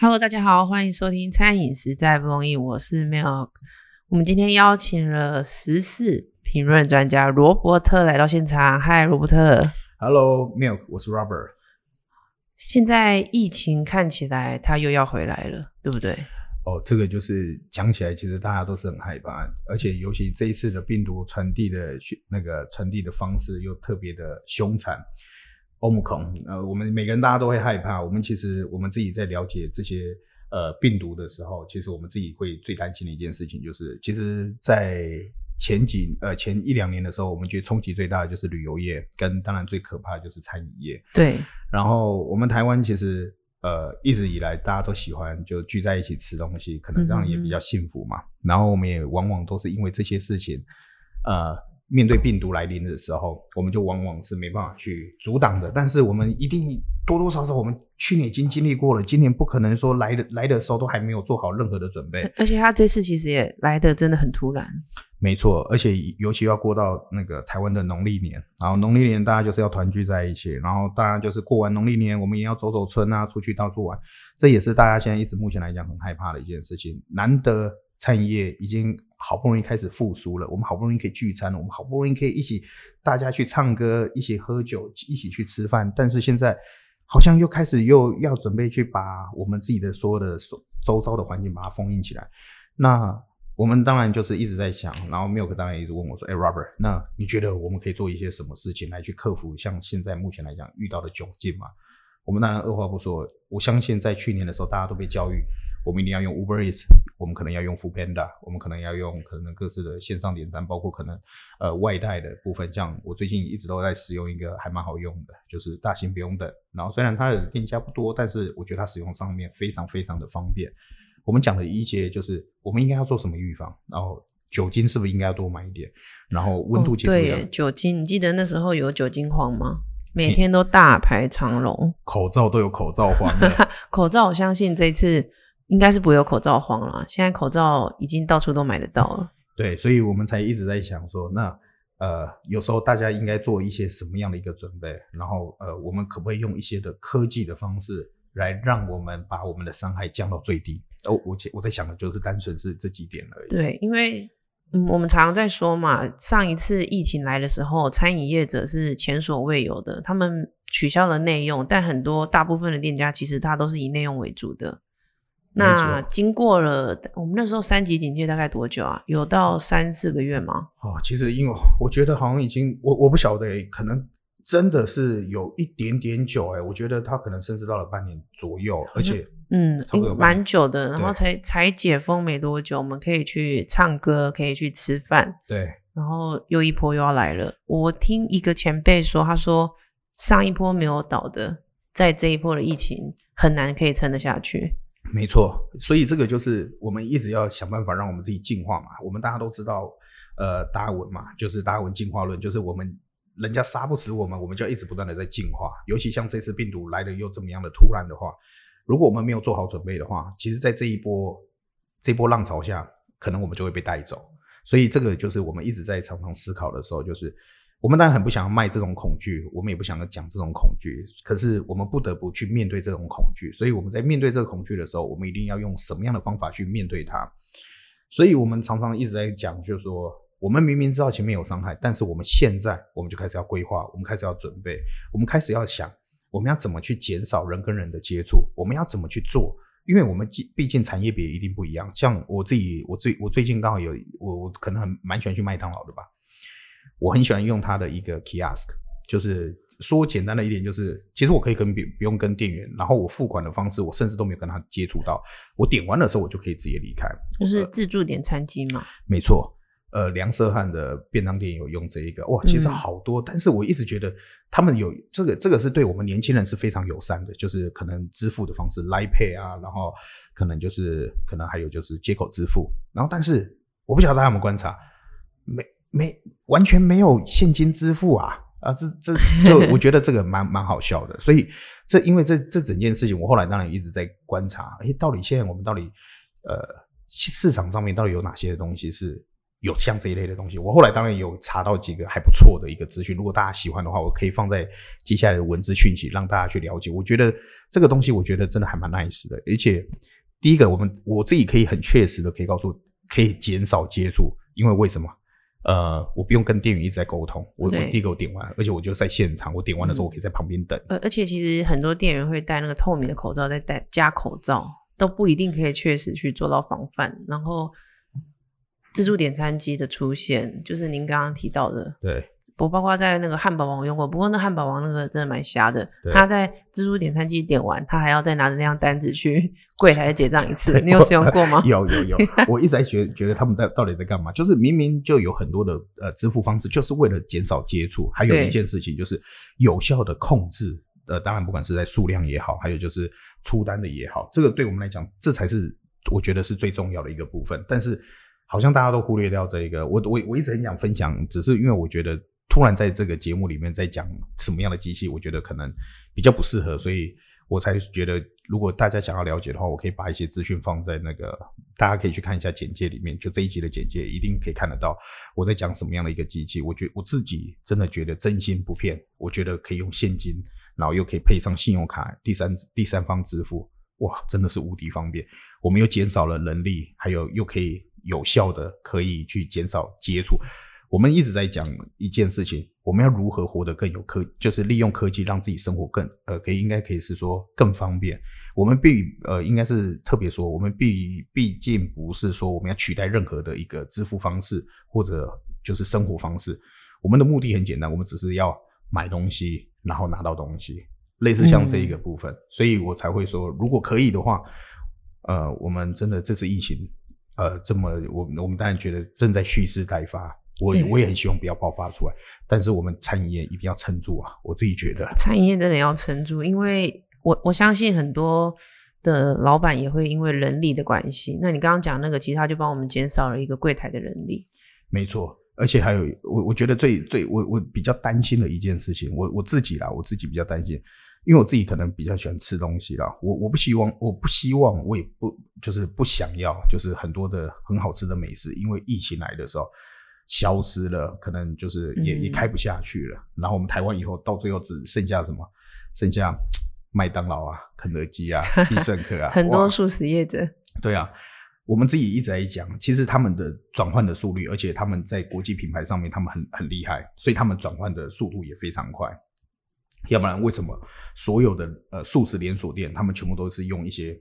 Hello，大家好，欢迎收听《餐饮实在不容易》，我是 Milk。我们今天邀请了时事评论专家罗伯特来到现场。嗨，罗伯特。Hello，Milk，我是 Robert。现在疫情看起来他又要回来了，对不对？哦，这个就是讲起来，其实大家都是很害怕，而且尤其这一次的病毒传递的那个传递的方式又特别的凶残。欧姆孔，呃，我们每个人大家都会害怕。我们其实我们自己在了解这些呃病毒的时候，其实我们自己会最担心的一件事情就是，其实，在前几呃前一两年的时候，我们觉得冲击最大的就是旅游业，跟当然最可怕的就是餐饮业。对，然后我们台湾其实呃一直以来大家都喜欢就聚在一起吃东西，可能这样也比较幸福嘛。然后我们也往往都是因为这些事情，呃，面对病毒来临的时候，我们就往往是没办法去阻挡的。但是我们一定多多少少，我们去年已经经历过了，今年不可能说来的来的时候都还没有做好任何的准备。而且他这次其实也来的真的很突然。没错，而且尤其要过到那个台湾的农历年，然后农历年大家就是要团聚在一起，然后当然就是过完农历年，我们也要走走村啊，出去到处玩，这也是大家现在一直目前来讲很害怕的一件事情。难得餐饮业已经好不容易开始复苏了，我们好不容易可以聚餐，我们好不容易可以一起大家去唱歌，一起喝酒，一起去吃饭，但是现在好像又开始又要准备去把我们自己的所有的周遭的环境把它封印起来，那。我们当然就是一直在想，然后 Milk 当然一直问我说：“哎、，Robert，那你觉得我们可以做一些什么事情来去克服像现在目前来讲遇到的窘境吗？”我们当然二话不说，我相信在去年的时候，大家都被教育，我们一定要用 Uber Eats，我们可能要用 Food Panda，我们可能要用可能各式的线上点餐，包括可能呃外带的部分。像我最近一直都在使用一个还蛮好用的，就是大型不用等。然后虽然它的店家不多，但是我觉得它使用上面非常非常的方便。我们讲的一些就是我们应该要做什么预防，然后酒精是不是应该要多买一点，然后温度其实、哦、对酒精，你记得那时候有酒精荒吗？每天都大排长龙，口罩都有口罩荒 口罩我相信这次应该是不会有口罩荒了，现在口罩已经到处都买得到了。对，所以我们才一直在想说，那呃有时候大家应该做一些什么样的一个准备，然后呃我们可不可以用一些的科技的方式来让我们把我们的伤害降到最低？哦，我我在想的就是单纯是这几点而已。对，因为嗯，我们常常在说嘛，上一次疫情来的时候，餐饮业者是前所未有的，他们取消了内用，但很多大部分的店家其实它都是以内用为主的。那经过了我们那时候三级警戒大概多久啊？有到三四个月吗？哦，其实因为我觉得好像已经我我不晓得，可能真的是有一点点久哎，我觉得他可能甚至到了半年左右，而且。嗯，蛮久的，然后才才解封没多久，我们可以去唱歌，可以去吃饭，对，然后又一波又要来了。我听一个前辈说，他说上一波没有倒的，在这一波的疫情很难可以撑得下去。没错，所以这个就是我们一直要想办法让我们自己进化嘛。我们大家都知道，呃，达尔文嘛，就是达尔文进化论，就是我们人家杀不死我们，我们就要一直不断的在进化。尤其像这次病毒来的又这么样的突然的话。如果我们没有做好准备的话，其实，在这一波这波浪潮下，可能我们就会被带走。所以，这个就是我们一直在常常思考的时候，就是我们当然很不想要卖这种恐惧，我们也不想要讲这种恐惧，可是我们不得不去面对这种恐惧。所以，我们在面对这个恐惧的时候，我们一定要用什么样的方法去面对它？所以我们常常一直在讲，就是说，我们明明知道前面有伤害，但是我们现在我们就开始要规划，我们开始要准备，我们开始要想。我们要怎么去减少人跟人的接触？我们要怎么去做？因为我们毕竟产业别一定不一样。像我自己，我最我最近刚好有我我可能很蛮喜欢去麦当劳的吧。我很喜欢用它的一个 kiosk，就是说简单的一点，就是其实我可以跟不不用跟店员，然后我付款的方式，我甚至都没有跟他接触到。我点完的时候，我就可以直接离开，就是自助点餐机嘛。没错。呃，梁色汉的便当店有用这一个哇，其实好多，嗯、但是我一直觉得他们有这个，这个是对我们年轻人是非常友善的，就是可能支付的方式 Line Pay 啊，然后可能就是可能还有就是接口支付，然后但是我不晓得大家有没有观察，没没完全没有现金支付啊啊，这这就 我觉得这个蛮蛮好笑的，所以这因为这这整件事情，我后来当然一直在观察，哎，到底现在我们到底呃市场上面到底有哪些东西是。有像这一类的东西。我后来当然有查到几个还不错的一个资讯，如果大家喜欢的话，我可以放在接下来的文字讯息让大家去了解。我觉得这个东西，我觉得真的还蛮 nice 的，而且第一个，我们我自己可以很确实的可以告诉，可以减少接触，因为为什么？呃，我不用跟店员一直在沟通，我我第一个我点完，而且我就在现场，我点完的时候我可以在旁边等。而而且其实很多店员会戴那个透明的口罩，再戴加口罩，都不一定可以确实去做到防范。然后自助点餐机的出现，就是您刚刚提到的，对。我包括在那个汉堡王用过，不过那汉堡王那个真的蛮瞎的。他在自助点餐机点完，他还要再拿着那张单子去 柜台结账一次。你有使用过吗？有有有，我一直在觉觉得他们在到底在干嘛？就是明明就有很多的呃支付方式，就是为了减少接触。还有一件事情就是有效的控制。呃，当然不管是在数量也好，还有就是出单的也好，这个对我们来讲，这才是我觉得是最重要的一个部分。但是好像大家都忽略掉这一个。我我我一直很想分享，只是因为我觉得。突然在这个节目里面在讲什么样的机器，我觉得可能比较不适合，所以我才觉得如果大家想要了解的话，我可以把一些资讯放在那个，大家可以去看一下简介里面，就这一集的简介一定可以看得到我在讲什么样的一个机器。我觉我自己真的觉得真心不骗，我觉得可以用现金，然后又可以配上信用卡，第三第三方支付，哇，真的是无敌方便。我们又减少了人力，还有又可以有效的可以去减少接触。我们一直在讲一件事情，我们要如何活得更有科，就是利用科技让自己生活更呃，可以应该可以是说更方便。我们必呃，应该是特别说，我们必毕竟不是说我们要取代任何的一个支付方式或者就是生活方式。我们的目的很简单，我们只是要买东西，然后拿到东西，类似像这一个部分。所以我才会说，如果可以的话，呃，我们真的这次疫情，呃，这么我我们当然觉得正在蓄势待发。我我也很希望不要爆发出来，但是我们餐饮业一定要撑住啊！我自己觉得，餐饮业真的要撑住，因为我我相信很多的老板也会因为人力的关系。那你刚刚讲那个，其实他就帮我们减少了一个柜台的人力。没错，而且还有我我觉得最最我我比较担心的一件事情，我我自己啦，我自己比较担心，因为我自己可能比较喜欢吃东西啦，我我不希望我不希望我也不就是不想要，就是很多的很好吃的美食，因为疫情来的时候。消失了，可能就是也也开不下去了。然后我们台湾以后到最后只剩下什么？剩下麦当劳啊、肯德基啊、必胜客啊，很多素食业者。对啊，我们自己一直在讲，其实他们的转换的速率，而且他们在国际品牌上面他们很很厉害，所以他们转换的速度也非常快。要不然为什么所有的呃素食连锁店，他们全部都是用一些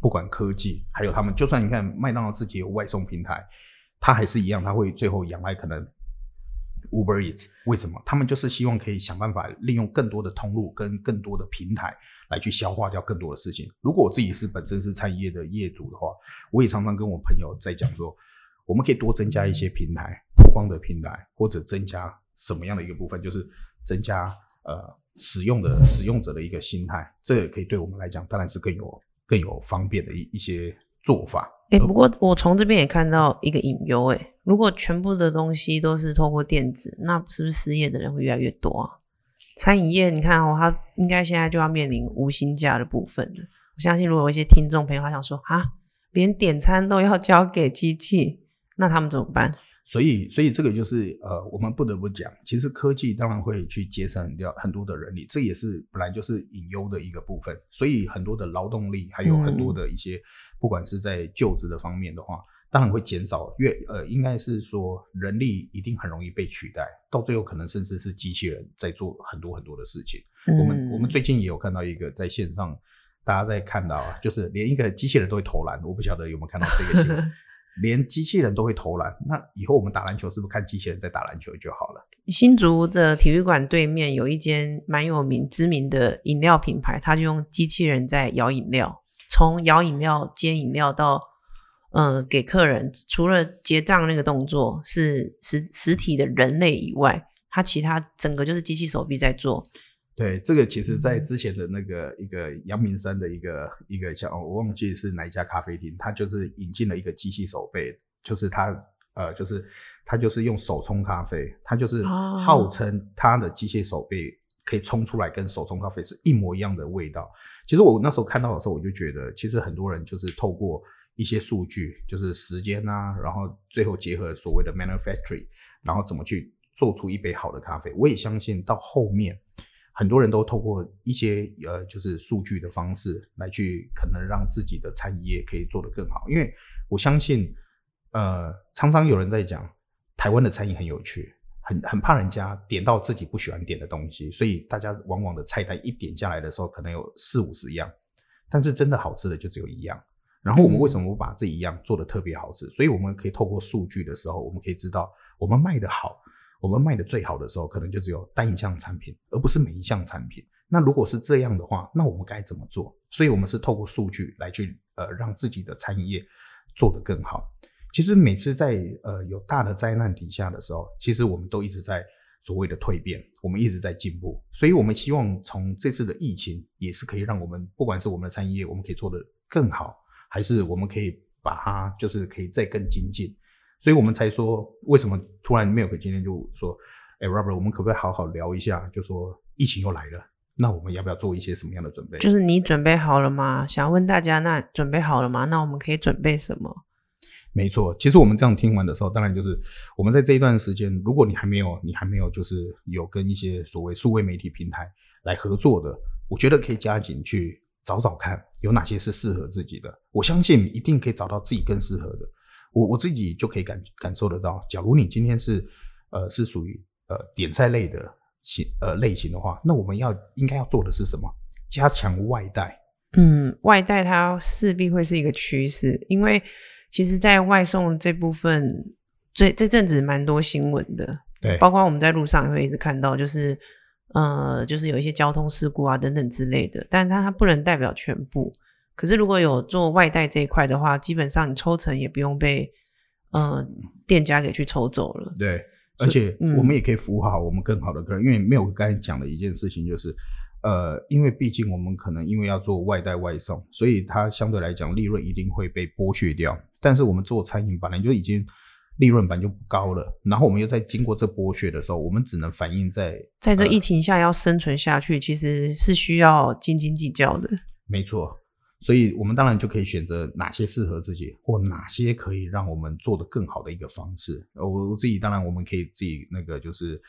不管科技，还有他们就算你看麦当劳自己有外送平台。他还是一样，他会最后仰赖可能 Uber Eats，为什么？他们就是希望可以想办法利用更多的通路跟更多的平台来去消化掉更多的事情。如果我自己是本身是餐饮业的业主的话，我也常常跟我朋友在讲说，我们可以多增加一些平台曝光的平台，或者增加什么样的一个部分，就是增加呃使用的使用者的一个心态，这也可以对我们来讲当然是更有更有方便的一一些做法。哎，不过我从这边也看到一个隐忧，哎，如果全部的东西都是透过电子，那是不是失业的人会越来越多啊？餐饮业，你看哦，他应该现在就要面临无薪假的部分了。我相信，如果有一些听众朋友他想说，啊，连点餐都要交给机器，那他们怎么办？所以，所以这个就是呃，我们不得不讲，其实科技当然会去节省掉很多的人力，这也是本来就是隐忧的一个部分。所以，很多的劳动力，还有很多的一些，不管是在就职的方面的话，当然会减少。越呃，应该是说人力一定很容易被取代，到最后可能甚至是机器人在做很多很多的事情。我们我们最近也有看到一个在线上，大家在看到啊，就是连一个机器人都会投篮，我不晓得有没有看到这个新闻。连机器人都会投篮，那以后我们打篮球是不是看机器人在打篮球就好了？新竹的体育馆对面有一间蛮有名、知名的饮料品牌，它就用机器人在摇饮料，从摇饮料、煎饮料到呃给客人，除了结账那个动作是实实体的人类以外，它其他整个就是机器手臂在做。对，这个其实，在之前的那个一个阳明山的一个一个叫我忘记是哪一家咖啡厅，它就是引进了一个机器手背，就是它呃，就是它就是用手冲咖啡，它就是号称它的机械手背可以冲出来跟手冲咖啡是一模一样的味道。其实我那时候看到的时候，我就觉得，其实很多人就是透过一些数据，就是时间啊，然后最后结合所谓的 manufacturing，然后怎么去做出一杯好的咖啡。我也相信到后面很多人都透过一些呃，就是数据的方式来去可能让自己的餐饮业可以做得更好。因为我相信，呃，常常有人在讲台湾的餐饮很有趣，很很怕人家点到自己不喜欢点的东西，所以大家往往的菜单一点下来的时候，可能有四五十样，但是真的好吃的就只有一样。然后我们为什么不把这一样做的特别好吃？所以我们可以透过数据的时候，我们可以知道我们卖的好，我们卖的最好的时候，可能就只有单一项产品，而不是每一项产品。那如果是这样的话，那我们该怎么做？所以我们是透过数据来去呃让自己的餐饮业做得更好。其实每次在呃有大的灾难底下的时候，其实我们都一直在所谓的蜕变，我们一直在进步。所以我们希望从这次的疫情，也是可以让我们不管是我们的餐饮业，我们可以做得更好。还是我们可以把它，就是可以再更精进，所以我们才说，为什么突然没有个今天就说，哎，Robert，我们可不可以好好聊一下？就说疫情又来了，那我们要不要做一些什么样的准备？就是你准备好了吗？想问大家，那准备好了吗？那我们可以准备什么？没错，其实我们这样听完的时候，当然就是我们在这一段时间，如果你还没有，你还没有就是有跟一些所谓数位媒体平台来合作的，我觉得可以加紧去。找找看有哪些是适合自己的，我相信一定可以找到自己更适合的。我我自己就可以感感受得到。假如你今天是呃是属于呃点菜类的型呃类型的话，那我们要应该要做的是什么？加强外带。嗯，外带它势必会是一个趋势，因为其实，在外送这部分，这这阵子蛮多新闻的，对，包括我们在路上也会一直看到，就是。呃，就是有一些交通事故啊等等之类的，但它它不能代表全部。可是如果有做外带这一块的话，基本上你抽成也不用被呃店家给去抽走了。对，而且我们也可以服务好我们更好的客人，因为没有刚才讲的一件事情就是，呃，因为毕竟我们可能因为要做外带外送，所以它相对来讲利润一定会被剥削掉。但是我们做餐饮本来就已经。利润本就不高了，然后我们又在经过这剥削的时候，我们只能反映在在这疫情下要生存下去，其实是需要斤斤计较的。没错，所以我们当然就可以选择哪些适合自己，或哪些可以让我们做得更好的一个方式。我我自己当然我们可以自己那个就是。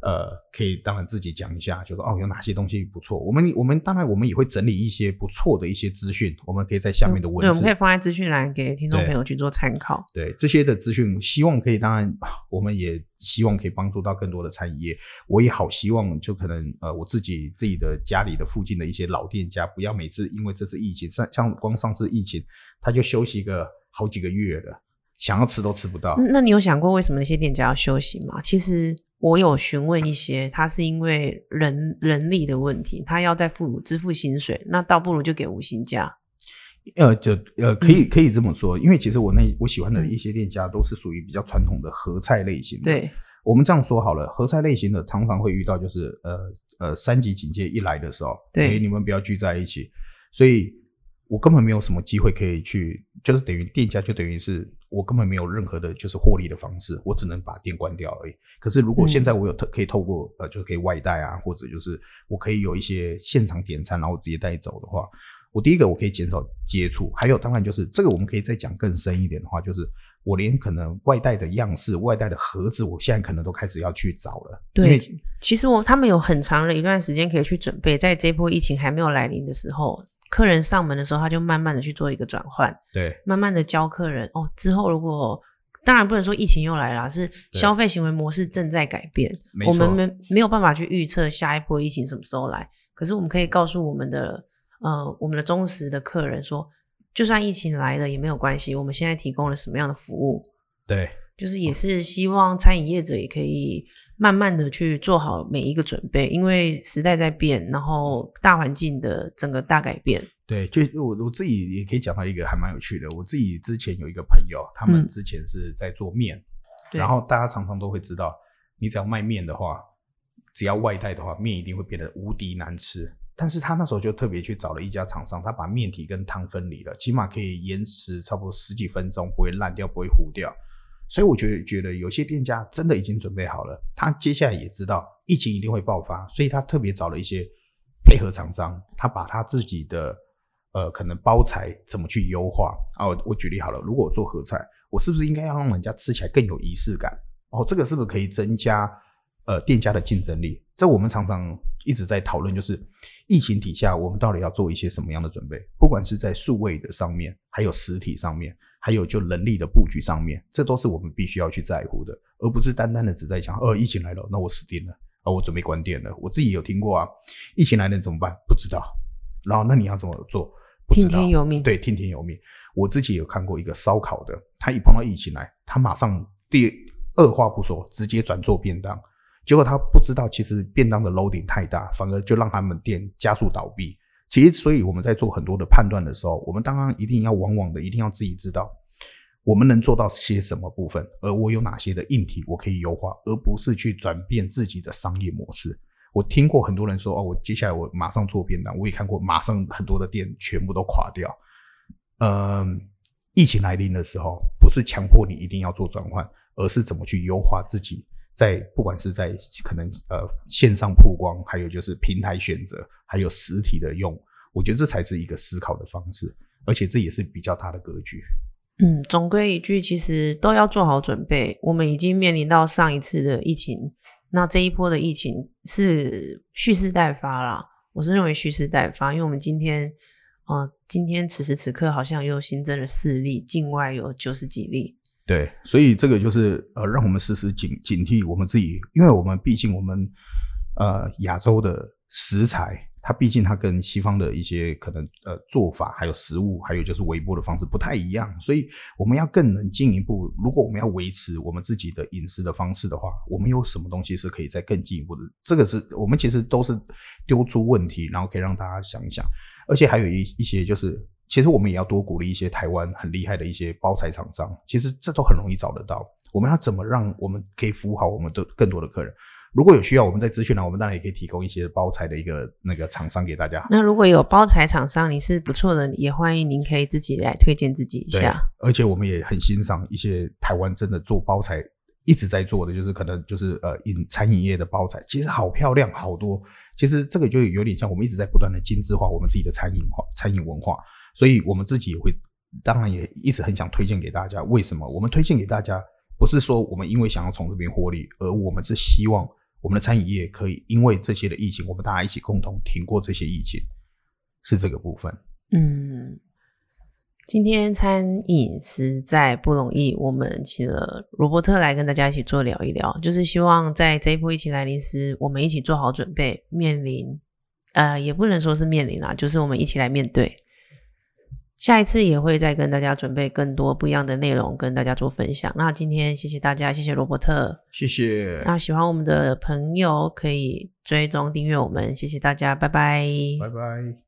呃，可以当然自己讲一下，就说哦，有哪些东西不错。我们我们当然我们也会整理一些不错的一些资讯，我们可以在下面的文字，对，我们可以放在资讯栏给听众朋友去做参考。对这些的资讯，希望可以，当然我们也希望可以帮助到更多的餐饮业。我也好希望，就可能呃，我自己自己的家里的附近的一些老店家，不要每次因为这次疫情，像像光上次疫情，他就休息个好几个月了，想要吃都吃不到。那你有想过为什么那些店家要休息吗？其实。我有询问一些，他是因为人人力的问题，他要再付支付薪水，那倒不如就给无薪假。呃，就呃，可以可以这么说，因为其实我那我喜欢的一些店家都是属于比较传统的合菜类型的。对，我们这样说好了，合菜类型的常常会遇到就是呃呃三级警戒一来的时候，对，你们不要聚在一起，所以我根本没有什么机会可以去，就是等于店家就等于是。我根本没有任何的，就是获利的方式，我只能把店关掉而已。可是如果现在我有特可以透过呃，就是可以外带啊，或者就是我可以有一些现场点餐，然后直接带走的话，我第一个我可以减少接触，还有当然就是这个我们可以再讲更深一点的话，就是我连可能外带的样式、外带的盒子，我现在可能都开始要去找了。对，其实我他们有很长的一段时间可以去准备，在这波疫情还没有来临的时候。客人上门的时候，他就慢慢的去做一个转换，对，慢慢的教客人哦。之后如果当然不能说疫情又来了，是消费行为模式正在改变，我们没没有办法去预测下一波疫情什么时候来。可是我们可以告诉我们的呃我们的忠实的客人说，就算疫情来了也没有关系，我们现在提供了什么样的服务？对，就是也是希望餐饮业者也可以。慢慢的去做好每一个准备，因为时代在变，然后大环境的整个大改变。对，就我我自己也可以讲到一个还蛮有趣的。我自己之前有一个朋友，他们之前是在做面，然后大家常常都会知道，你只要卖面的话，只要外带的话，面一定会变得无敌难吃。但是他那时候就特别去找了一家厂商，他把面体跟汤分离了，起码可以延迟差不多十几分钟，不会烂掉，不会糊掉。所以我觉得，觉得有些店家真的已经准备好了，他接下来也知道疫情一定会爆发，所以他特别找了一些配合厂商，他把他自己的呃，可能包材怎么去优化啊？我举例好了，如果我做合菜，我是不是应该要让人家吃起来更有仪式感？哦，这个是不是可以增加呃店家的竞争力？这我们常常一直在讨论，就是疫情底下我们到底要做一些什么样的准备？不管是在数位的上面，还有实体上面，还有就人力的布局上面，这都是我们必须要去在乎的，而不是单单的只在讲，呃，疫情来了，那我死定了啊，我准备关店了。我自己有听过啊，疫情来了怎么办？不知道。然后那你要怎么做？听天由命。对，听天由命。我自己有看过一个烧烤的，他一碰到疫情来，他马上第二话不说，直接转做便当。结果他不知道，其实便当的 loading 太大，反而就让他们店加速倒闭。其实，所以我们在做很多的判断的时候，我们当然一定要往往的，一定要自己知道我们能做到些什么部分，而我有哪些的硬体我可以优化，而不是去转变自己的商业模式。我听过很多人说，哦，我接下来我马上做便当。我也看过，马上很多的店全部都垮掉。嗯，疫情来临的时候，不是强迫你一定要做转换，而是怎么去优化自己，在不管是在可能呃线上曝光，还有就是平台选择，还有实体的用，我觉得这才是一个思考的方式，而且这也是比较大的格局。嗯，总归一句，其实都要做好准备。我们已经面临到上一次的疫情，那这一波的疫情是蓄势待发啦。我是认为蓄势待发，因为我们今天。啊，今天此时此刻好像又新增了四例，境外有九十几例。对，所以这个就是呃，让我们时时警警惕我们自己，因为我们毕竟我们呃亚洲的食材。它毕竟它跟西方的一些可能呃做法，还有食物，还有就是微波的方式不太一样，所以我们要更能进一步。如果我们要维持我们自己的饮食的方式的话，我们有什么东西是可以再更进一步的？这个是我们其实都是丢出问题，然后可以让大家想一想。而且还有一一些就是，其实我们也要多鼓励一些台湾很厉害的一些包材厂商，其实这都很容易找得到。我们要怎么让我们可以服务好我们的更多的客人？如果有需要，我们在资讯栏，我们当然也可以提供一些包材的一个那个厂商给大家。那如果有包材厂商，你是不错的，也欢迎您可以自己来推荐自己一下。而且我们也很欣赏一些台湾真的做包材一直在做的，就是可能就是呃饮餐饮业的包材，其实好漂亮，好多。其实这个就有点像我们一直在不断的精致化我们自己的餐饮化、餐饮文化，所以我们自己也会，当然也一直很想推荐给大家。为什么？我们推荐给大家，不是说我们因为想要从这边获利，而我们是希望。我们的餐饮业可以因为这些的疫情，我们大家一起共同挺过这些疫情，是这个部分。嗯，今天餐饮实在不容易，我们请了罗伯特来跟大家一起做聊一聊，就是希望在这一波疫情来临时，我们一起做好准备，面临呃，也不能说是面临啦，就是我们一起来面对。下一次也会再跟大家准备更多不一样的内容，跟大家做分享。那今天谢谢大家，谢谢罗伯特，谢谢。那喜欢我们的朋友可以追踪订阅我们，谢谢大家，拜拜，拜拜。